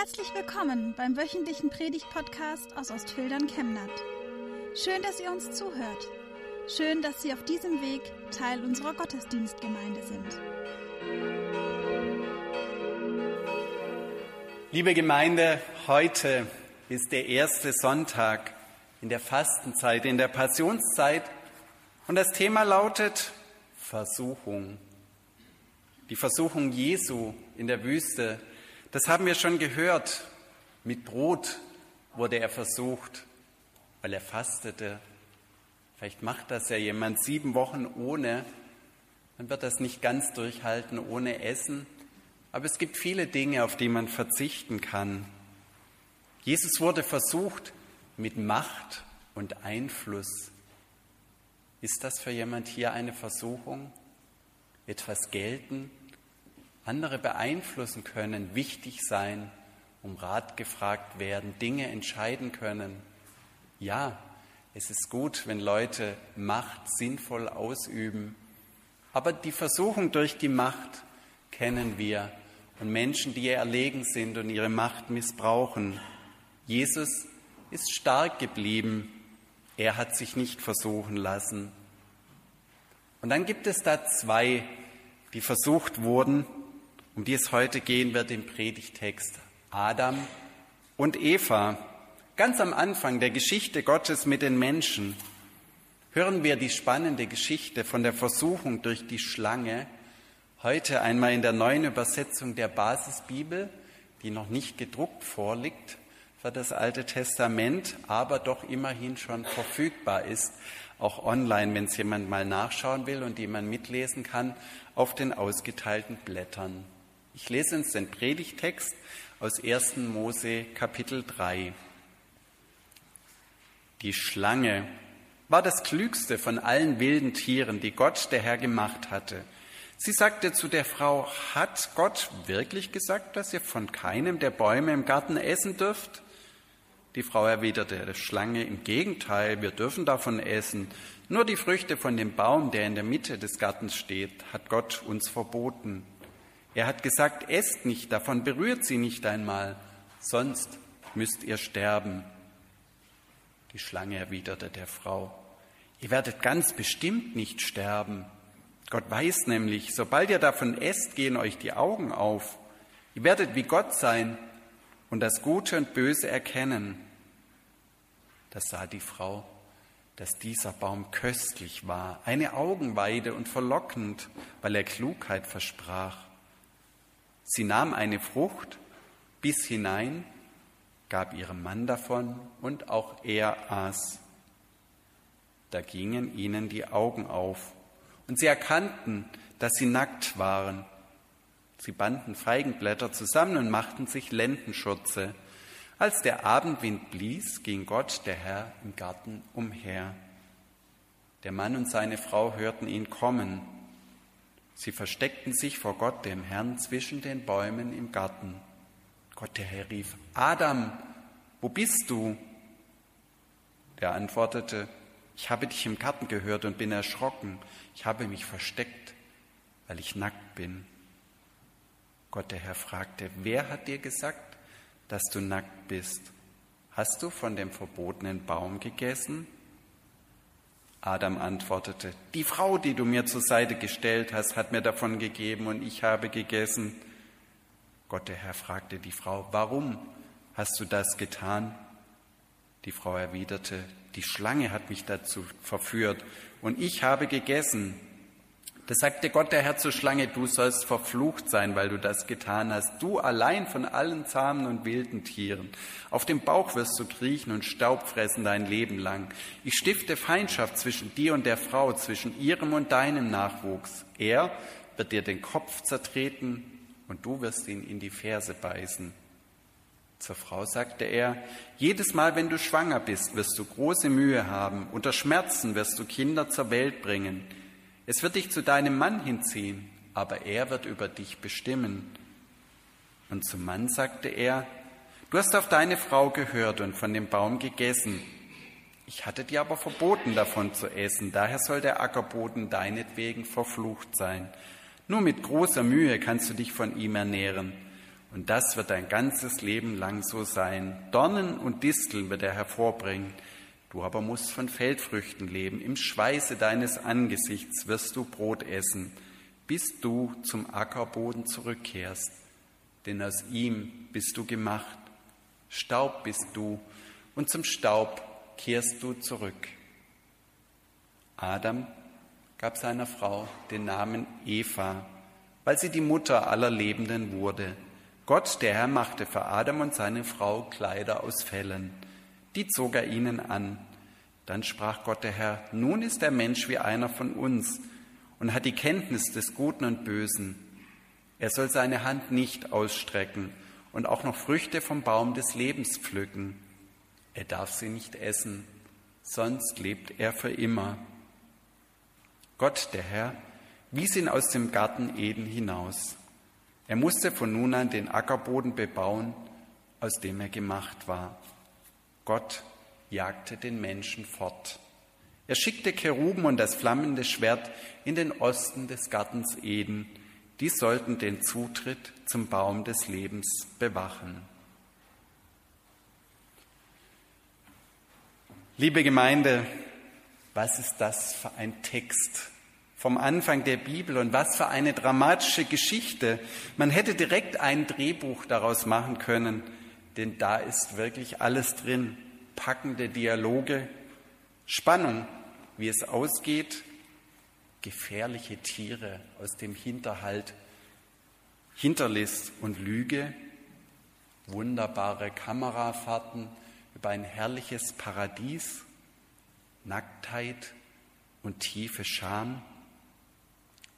Herzlich willkommen beim wöchentlichen Predigt-Podcast aus Ostfildern Chemnat. Schön, dass ihr uns zuhört. Schön, dass Sie auf diesem Weg Teil unserer Gottesdienstgemeinde sind. Liebe Gemeinde, heute ist der erste Sonntag in der Fastenzeit, in der Passionszeit und das Thema lautet Versuchung. Die Versuchung Jesu in der Wüste, das haben wir schon gehört. Mit Brot wurde er versucht, weil er fastete. Vielleicht macht das ja jemand sieben Wochen ohne, dann wird das nicht ganz durchhalten ohne Essen. Aber es gibt viele Dinge, auf die man verzichten kann. Jesus wurde versucht mit Macht und Einfluss. Ist das für jemand hier eine Versuchung? Etwas gelten, andere beeinflussen können, wichtig sein, um Rat gefragt werden, Dinge entscheiden können. Ja, es ist gut, wenn Leute Macht sinnvoll ausüben, aber die Versuchung durch die Macht kennen wir und Menschen, die erlegen sind und ihre Macht missbrauchen. Jesus ist stark geblieben er hat sich nicht versuchen lassen. Und dann gibt es da zwei, die versucht wurden, um die es heute gehen wird im Predigtext. Adam und Eva. Ganz am Anfang der Geschichte Gottes mit den Menschen hören wir die spannende Geschichte von der Versuchung durch die Schlange. Heute einmal in der neuen Übersetzung der Basisbibel, die noch nicht gedruckt vorliegt für das Alte Testament, aber doch immerhin schon verfügbar ist, auch online, wenn es jemand mal nachschauen will und die man mitlesen kann, auf den ausgeteilten Blättern. Ich lese uns den Predigtext aus 1. Mose Kapitel 3. Die Schlange war das klügste von allen wilden Tieren, die Gott der Herr gemacht hatte. Sie sagte zu der Frau, hat Gott wirklich gesagt, dass ihr von keinem der Bäume im Garten essen dürft? Die Frau erwiderte der Schlange, im Gegenteil, wir dürfen davon essen. Nur die Früchte von dem Baum, der in der Mitte des Gartens steht, hat Gott uns verboten. Er hat gesagt, esst nicht, davon berührt sie nicht einmal, sonst müsst ihr sterben. Die Schlange erwiderte der Frau, ihr werdet ganz bestimmt nicht sterben. Gott weiß nämlich, sobald ihr davon esst, gehen euch die Augen auf. Ihr werdet wie Gott sein und das Gute und Böse erkennen. Da sah die Frau, dass dieser Baum köstlich war, eine Augenweide und verlockend, weil er Klugheit versprach. Sie nahm eine Frucht, biss hinein, gab ihrem Mann davon und auch er aß. Da gingen ihnen die Augen auf und sie erkannten, dass sie nackt waren Sie banden Feigenblätter zusammen und machten sich Lendenschurze. Als der Abendwind blies, ging Gott, der Herr, im Garten umher. Der Mann und seine Frau hörten ihn kommen. Sie versteckten sich vor Gott, dem Herrn, zwischen den Bäumen im Garten. Gott, der Herr, rief, Adam, wo bist du? Der antwortete, ich habe dich im Garten gehört und bin erschrocken. Ich habe mich versteckt, weil ich nackt bin. Gott der Herr fragte, wer hat dir gesagt, dass du nackt bist? Hast du von dem verbotenen Baum gegessen? Adam antwortete, die Frau, die du mir zur Seite gestellt hast, hat mir davon gegeben und ich habe gegessen. Gott der Herr fragte die Frau, warum hast du das getan? Die Frau erwiderte, die Schlange hat mich dazu verführt und ich habe gegessen. Da sagte Gott der Herr zur Schlange, du sollst verflucht sein, weil du das getan hast. Du allein von allen zahmen und wilden Tieren. Auf dem Bauch wirst du kriechen und Staub fressen dein Leben lang. Ich stifte Feindschaft zwischen dir und der Frau, zwischen ihrem und deinem Nachwuchs. Er wird dir den Kopf zertreten und du wirst ihn in die Ferse beißen. Zur Frau sagte er, jedes Mal, wenn du schwanger bist, wirst du große Mühe haben. Unter Schmerzen wirst du Kinder zur Welt bringen. Es wird dich zu deinem Mann hinziehen, aber er wird über dich bestimmen. Und zum Mann sagte er, du hast auf deine Frau gehört und von dem Baum gegessen. Ich hatte dir aber verboten, davon zu essen, daher soll der Ackerboden deinetwegen verflucht sein. Nur mit großer Mühe kannst du dich von ihm ernähren. Und das wird dein ganzes Leben lang so sein. Dornen und Disteln wird er hervorbringen. Du aber musst von Feldfrüchten leben. Im Schweiße deines Angesichts wirst du Brot essen, bis du zum Ackerboden zurückkehrst. Denn aus ihm bist du gemacht. Staub bist du und zum Staub kehrst du zurück. Adam gab seiner Frau den Namen Eva, weil sie die Mutter aller Lebenden wurde. Gott, der Herr, machte für Adam und seine Frau Kleider aus Fellen. Die zog er ihnen an. Dann sprach Gott der Herr, nun ist der Mensch wie einer von uns und hat die Kenntnis des Guten und Bösen. Er soll seine Hand nicht ausstrecken und auch noch Früchte vom Baum des Lebens pflücken. Er darf sie nicht essen, sonst lebt er für immer. Gott, der Herr, wies ihn aus dem Garten Eden hinaus. Er musste von nun an den Ackerboden bebauen, aus dem er gemacht war. Gott jagte den Menschen fort. Er schickte Keruben und das flammende Schwert in den Osten des Gartens Eden. Die sollten den Zutritt zum Baum des Lebens bewachen. Liebe Gemeinde, was ist das für ein Text? vom Anfang der Bibel und was für eine dramatische Geschichte. Man hätte direkt ein Drehbuch daraus machen können, denn da ist wirklich alles drin. Packende Dialoge, Spannung, wie es ausgeht, gefährliche Tiere aus dem Hinterhalt, Hinterlist und Lüge, wunderbare Kamerafahrten über ein herrliches Paradies, Nacktheit und tiefe Scham.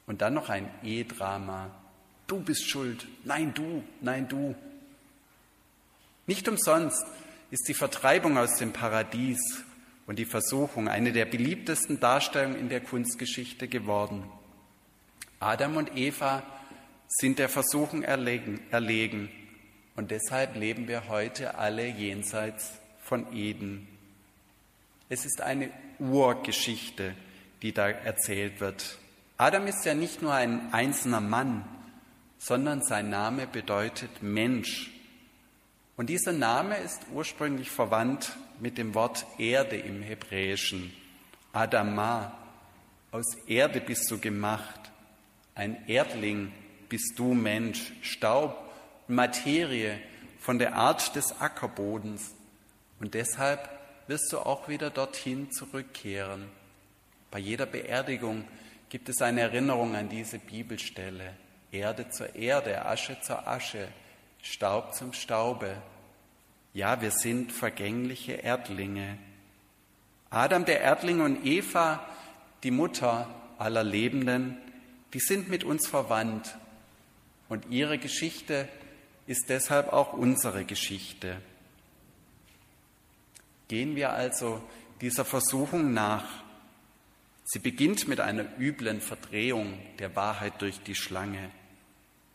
Und dann noch ein E-Drama. Du bist schuld. Nein, du. Nein, du. Nicht umsonst ist die Vertreibung aus dem Paradies und die Versuchung eine der beliebtesten Darstellungen in der Kunstgeschichte geworden. Adam und Eva sind der Versuchung erlegen, erlegen und deshalb leben wir heute alle jenseits von Eden. Es ist eine Urgeschichte, die da erzählt wird. Adam ist ja nicht nur ein einzelner Mann, sondern sein Name bedeutet Mensch. Und dieser Name ist ursprünglich verwandt mit dem Wort Erde im Hebräischen. Adama, aus Erde bist du gemacht. Ein Erdling bist du Mensch, Staub, Materie von der Art des Ackerbodens. Und deshalb wirst du auch wieder dorthin zurückkehren. Bei jeder Beerdigung gibt es eine Erinnerung an diese Bibelstelle. Erde zur Erde, Asche zur Asche, Staub zum Staube. Ja, wir sind vergängliche Erdlinge. Adam der Erdling und Eva, die Mutter aller Lebenden, die sind mit uns verwandt. Und ihre Geschichte ist deshalb auch unsere Geschichte. Gehen wir also dieser Versuchung nach, Sie beginnt mit einer üblen Verdrehung der Wahrheit durch die Schlange.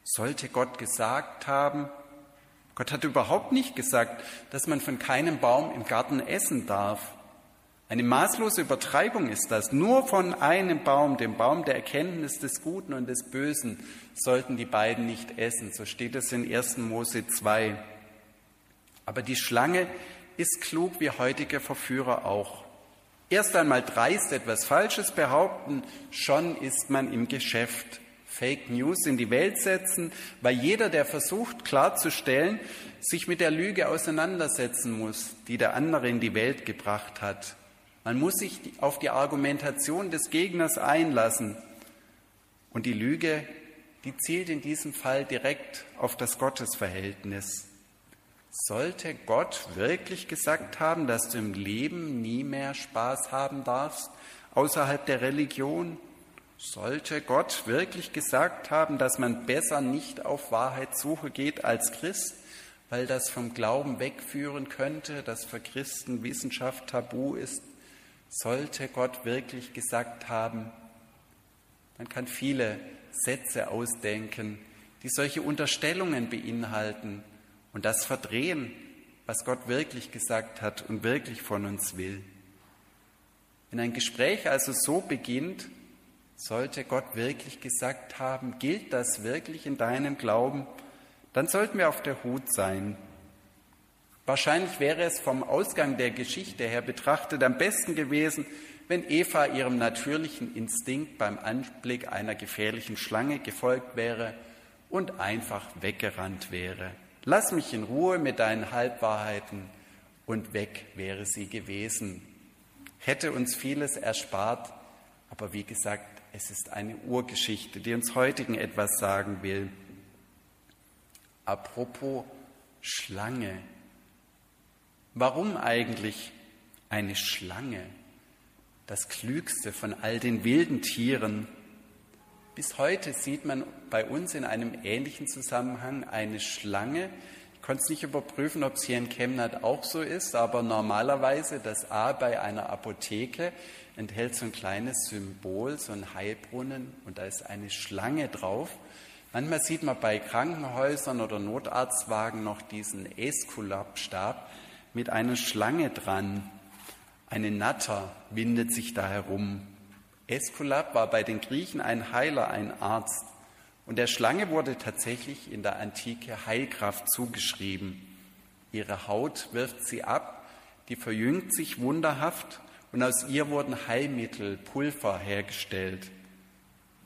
Sollte Gott gesagt haben, Gott hat überhaupt nicht gesagt, dass man von keinem Baum im Garten essen darf. Eine maßlose Übertreibung ist das. Nur von einem Baum, dem Baum der Erkenntnis des Guten und des Bösen, sollten die beiden nicht essen. So steht es in 1. Mose 2. Aber die Schlange ist klug wie heutige Verführer auch. Erst einmal dreist etwas Falsches behaupten, schon ist man im Geschäft. Fake News in die Welt setzen, weil jeder, der versucht klarzustellen, sich mit der Lüge auseinandersetzen muss, die der andere in die Welt gebracht hat. Man muss sich auf die Argumentation des Gegners einlassen. Und die Lüge, die zielt in diesem Fall direkt auf das Gottesverhältnis. Sollte Gott wirklich gesagt haben, dass du im Leben nie mehr Spaß haben darfst außerhalb der Religion? Sollte Gott wirklich gesagt haben, dass man besser nicht auf Wahrheitssuche geht als Christ, weil das vom Glauben wegführen könnte, dass für Christen Wissenschaft tabu ist? Sollte Gott wirklich gesagt haben, man kann viele Sätze ausdenken, die solche Unterstellungen beinhalten, und das verdrehen, was Gott wirklich gesagt hat und wirklich von uns will. Wenn ein Gespräch also so beginnt, sollte Gott wirklich gesagt haben, gilt das wirklich in deinem Glauben, dann sollten wir auf der Hut sein. Wahrscheinlich wäre es vom Ausgang der Geschichte her betrachtet am besten gewesen, wenn Eva ihrem natürlichen Instinkt beim Anblick einer gefährlichen Schlange gefolgt wäre und einfach weggerannt wäre. Lass mich in Ruhe mit deinen Halbwahrheiten und weg wäre sie gewesen. Hätte uns vieles erspart, aber wie gesagt, es ist eine Urgeschichte, die uns heutigen etwas sagen will. Apropos Schlange. Warum eigentlich eine Schlange? Das klügste von all den wilden Tieren. Bis heute sieht man bei uns in einem ähnlichen Zusammenhang eine Schlange. Konnte es nicht überprüfen, ob es hier in Chemnat auch so ist, aber normalerweise das A bei einer Apotheke enthält so ein kleines Symbol, so ein Heilbrunnen und da ist eine Schlange drauf. Manchmal sieht man bei Krankenhäusern oder Notarztwagen noch diesen Eskulapstab mit einer Schlange dran. Eine Natter windet sich da herum. Eskulap war bei den Griechen ein Heiler, ein Arzt. Und der Schlange wurde tatsächlich in der Antike Heilkraft zugeschrieben. Ihre Haut wirft sie ab, die verjüngt sich wunderhaft und aus ihr wurden Heilmittel, Pulver hergestellt.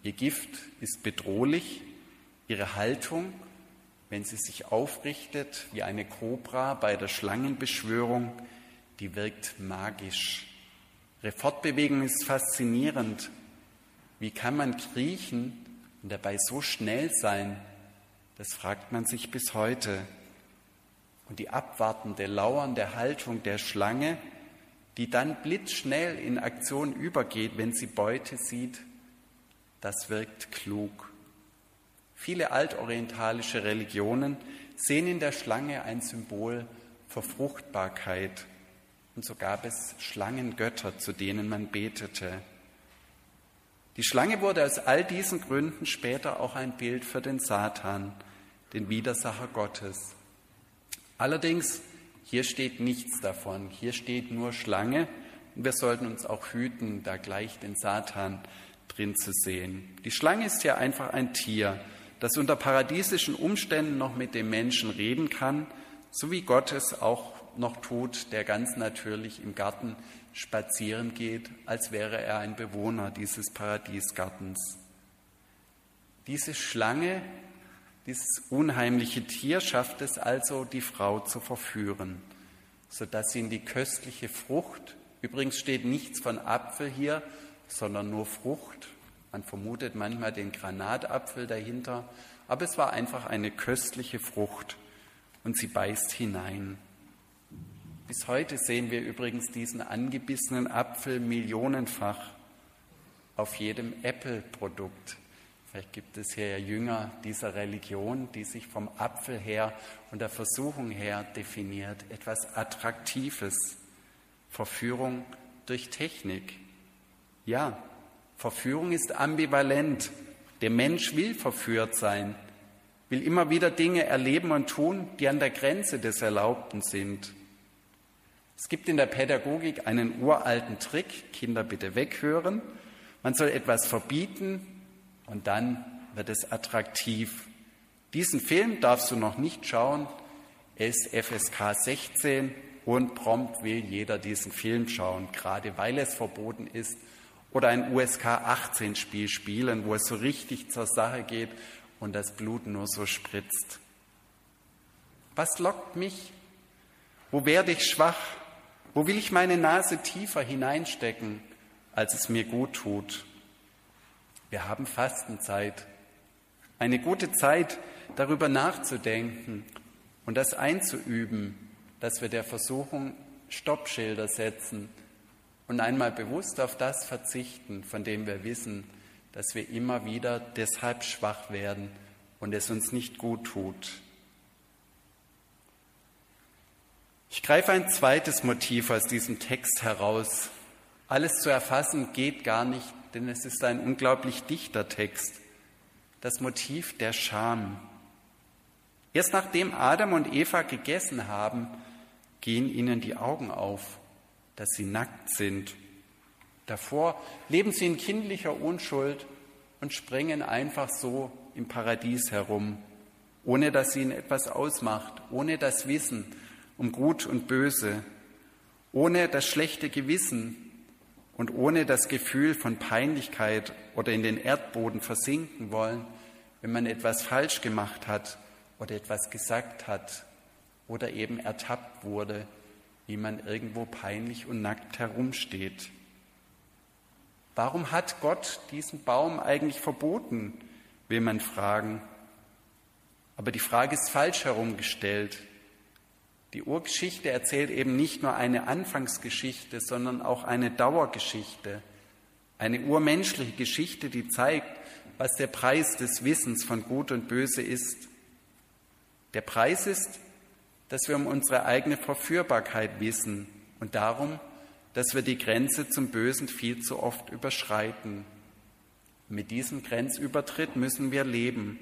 Ihr Gift ist bedrohlich, Ihre Haltung, wenn sie sich aufrichtet wie eine Kobra bei der Schlangenbeschwörung, die wirkt magisch. Ihre Fortbewegung ist faszinierend. Wie kann man kriechen und dabei so schnell sein? Das fragt man sich bis heute. Und die abwartende, lauernde Haltung der Schlange, die dann blitzschnell in Aktion übergeht, wenn sie Beute sieht, das wirkt klug. Viele altorientalische Religionen sehen in der Schlange ein Symbol für Fruchtbarkeit. Und so gab es Schlangengötter, zu denen man betete. Die Schlange wurde aus all diesen Gründen später auch ein Bild für den Satan, den Widersacher Gottes. Allerdings, hier steht nichts davon. Hier steht nur Schlange. Und wir sollten uns auch hüten, da gleich den Satan drin zu sehen. Die Schlange ist ja einfach ein Tier, das unter paradiesischen Umständen noch mit dem Menschen reden kann, so wie Gott es auch noch tut, der ganz natürlich im Garten spazieren geht, als wäre er ein Bewohner dieses Paradiesgartens. Diese Schlange, dieses unheimliche Tier schafft es also, die Frau zu verführen, sodass sie in die köstliche Frucht, übrigens steht nichts von Apfel hier, sondern nur Frucht, man vermutet manchmal den Granatapfel dahinter, aber es war einfach eine köstliche Frucht und sie beißt hinein. Bis heute sehen wir übrigens diesen angebissenen Apfel millionenfach auf jedem Apple-Produkt. Vielleicht gibt es hier ja Jünger dieser Religion, die sich vom Apfel her und der Versuchung her definiert. Etwas Attraktives. Verführung durch Technik. Ja, Verführung ist ambivalent. Der Mensch will verführt sein, will immer wieder Dinge erleben und tun, die an der Grenze des Erlaubten sind. Es gibt in der Pädagogik einen uralten Trick, Kinder bitte weghören. Man soll etwas verbieten und dann wird es attraktiv. Diesen Film darfst du noch nicht schauen. Er ist FSK 16 und prompt will jeder diesen Film schauen, gerade weil es verboten ist oder ein USK 18 Spiel spielen, wo es so richtig zur Sache geht und das Blut nur so spritzt. Was lockt mich? Wo werde ich schwach? Wo will ich meine Nase tiefer hineinstecken, als es mir gut tut? Wir haben Fastenzeit. Eine gute Zeit, darüber nachzudenken und das einzuüben, dass wir der Versuchung Stoppschilder setzen, und einmal bewusst auf das verzichten, von dem wir wissen, dass wir immer wieder deshalb schwach werden und es uns nicht gut tut. Ich greife ein zweites Motiv aus diesem Text heraus. Alles zu erfassen geht gar nicht, denn es ist ein unglaublich dichter Text. Das Motiv der Scham. Erst nachdem Adam und Eva gegessen haben, gehen ihnen die Augen auf dass sie nackt sind. Davor leben sie in kindlicher Unschuld und springen einfach so im Paradies herum. ohne dass sie ihn etwas ausmacht, ohne das Wissen um Gut und Böse, ohne das schlechte Gewissen und ohne das Gefühl von Peinlichkeit oder in den Erdboden versinken wollen, wenn man etwas falsch gemacht hat oder etwas gesagt hat oder eben ertappt wurde, wie man irgendwo peinlich und nackt herumsteht. Warum hat Gott diesen Baum eigentlich verboten, will man fragen. Aber die Frage ist falsch herumgestellt. Die Urgeschichte erzählt eben nicht nur eine Anfangsgeschichte, sondern auch eine Dauergeschichte, eine urmenschliche Geschichte, die zeigt, was der Preis des Wissens von Gut und Böse ist. Der Preis ist, dass wir um unsere eigene Verführbarkeit wissen und darum, dass wir die Grenze zum Bösen viel zu oft überschreiten. Mit diesem Grenzübertritt müssen wir leben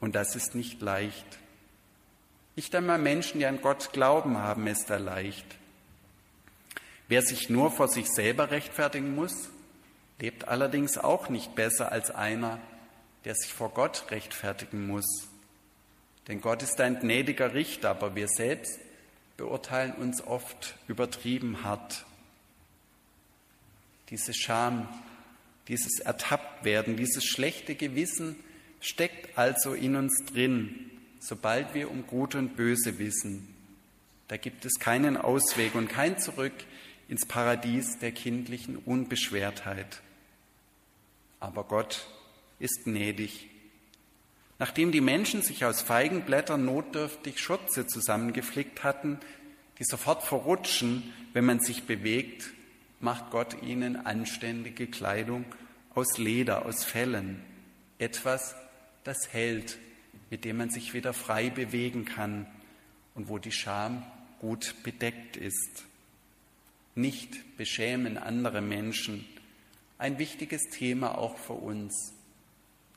und das ist nicht leicht. Nicht einmal Menschen, die an Gott glauben, haben es da leicht. Wer sich nur vor sich selber rechtfertigen muss, lebt allerdings auch nicht besser als einer, der sich vor Gott rechtfertigen muss. Denn Gott ist ein gnädiger Richter, aber wir selbst beurteilen uns oft übertrieben hart. Diese Scham, dieses Ertapptwerden, dieses schlechte Gewissen steckt also in uns drin, sobald wir um Gut und Böse wissen. Da gibt es keinen Ausweg und kein Zurück ins Paradies der kindlichen Unbeschwertheit. Aber Gott ist gnädig. Nachdem die Menschen sich aus Feigenblättern notdürftig Schürze zusammengeflickt hatten, die sofort verrutschen, wenn man sich bewegt, macht Gott ihnen anständige Kleidung aus Leder, aus Fellen, etwas, das hält, mit dem man sich wieder frei bewegen kann und wo die Scham gut bedeckt ist. Nicht beschämen andere Menschen, ein wichtiges Thema auch für uns.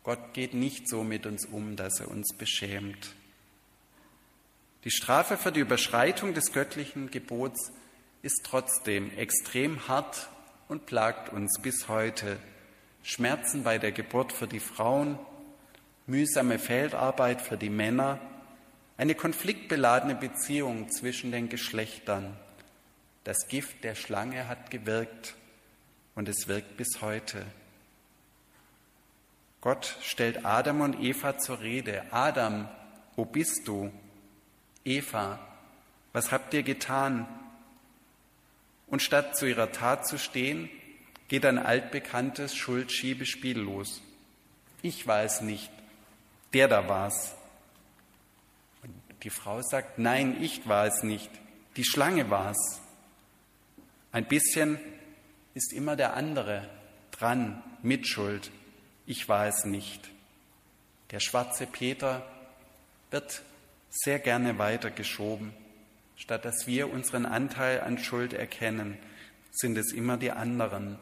Gott geht nicht so mit uns um, dass er uns beschämt. Die Strafe für die Überschreitung des göttlichen Gebots ist trotzdem extrem hart und plagt uns bis heute. Schmerzen bei der Geburt für die Frauen, mühsame Feldarbeit für die Männer, eine konfliktbeladene Beziehung zwischen den Geschlechtern. Das Gift der Schlange hat gewirkt und es wirkt bis heute. Gott stellt Adam und Eva zur Rede. Adam, wo bist du? Eva, was habt ihr getan? Und statt zu ihrer Tat zu stehen, geht ein altbekanntes Schuldsschiebespiel los. Ich war es nicht, der da war's. Und die Frau sagt, nein, ich war es nicht, die Schlange war's. Ein bisschen ist immer der andere dran, Mitschuld ich war es nicht. Der schwarze Peter wird sehr gerne weitergeschoben. Statt dass wir unseren Anteil an Schuld erkennen, sind es immer die anderen.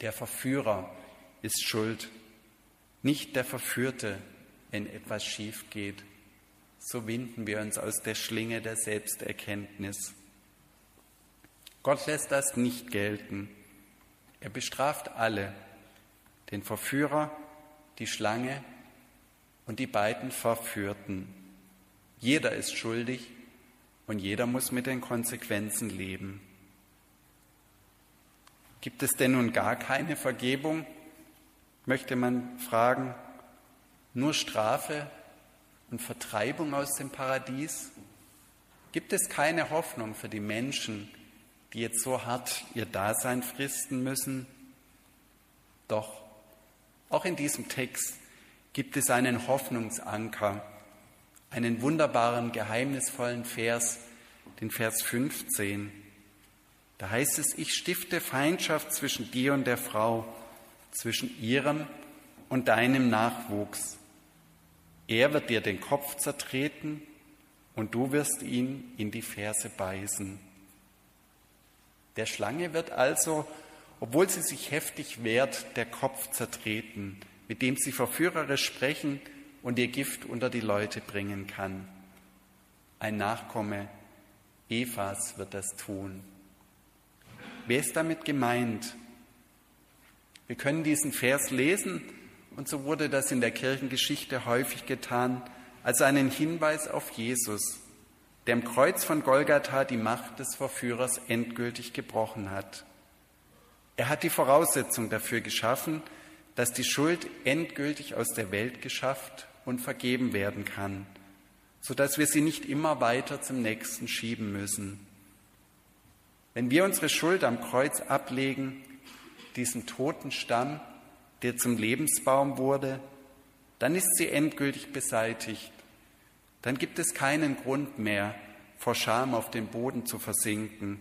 Der Verführer ist schuld, nicht der Verführte, wenn etwas schief geht. So winden wir uns aus der Schlinge der Selbsterkenntnis. Gott lässt das nicht gelten. Er bestraft alle, den Verführer, die Schlange und die beiden Verführten. Jeder ist schuldig und jeder muss mit den Konsequenzen leben. Gibt es denn nun gar keine Vergebung? Möchte man fragen, nur Strafe und Vertreibung aus dem Paradies? Gibt es keine Hoffnung für die Menschen, die jetzt so hart ihr Dasein fristen müssen? Doch, auch in diesem Text gibt es einen Hoffnungsanker, einen wunderbaren, geheimnisvollen Vers, den Vers 15. Da heißt es, ich stifte Feindschaft zwischen dir und der Frau, zwischen ihrem und deinem Nachwuchs. Er wird dir den Kopf zertreten und du wirst ihn in die Ferse beißen. Der Schlange wird also obwohl sie sich heftig wehrt, der Kopf zertreten, mit dem sie verführerisch sprechen und ihr Gift unter die Leute bringen kann. Ein Nachkomme Evas wird das tun. Wer ist damit gemeint? Wir können diesen Vers lesen und so wurde das in der Kirchengeschichte häufig getan, als einen Hinweis auf Jesus, der im Kreuz von Golgatha die Macht des Verführers endgültig gebrochen hat. Er hat die Voraussetzung dafür geschaffen, dass die Schuld endgültig aus der Welt geschafft und vergeben werden kann, sodass wir sie nicht immer weiter zum nächsten schieben müssen. Wenn wir unsere Schuld am Kreuz ablegen, diesen toten Stamm, der zum Lebensbaum wurde, dann ist sie endgültig beseitigt. Dann gibt es keinen Grund mehr, vor Scham auf den Boden zu versinken.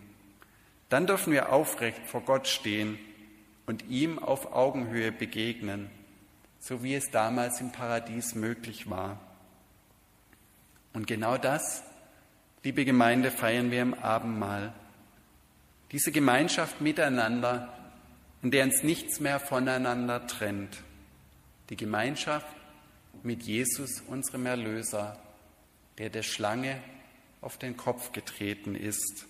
Dann dürfen wir aufrecht vor Gott stehen und ihm auf Augenhöhe begegnen, so wie es damals im Paradies möglich war. Und genau das, liebe Gemeinde, feiern wir im Abendmahl. Diese Gemeinschaft miteinander, in der uns nichts mehr voneinander trennt. Die Gemeinschaft mit Jesus, unserem Erlöser, der der Schlange auf den Kopf getreten ist.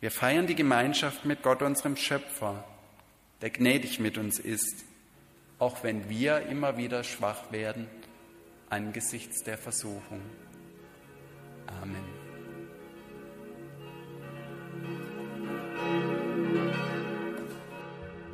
Wir feiern die Gemeinschaft mit Gott, unserem Schöpfer, der gnädig mit uns ist, auch wenn wir immer wieder schwach werden angesichts der Versuchung. Amen.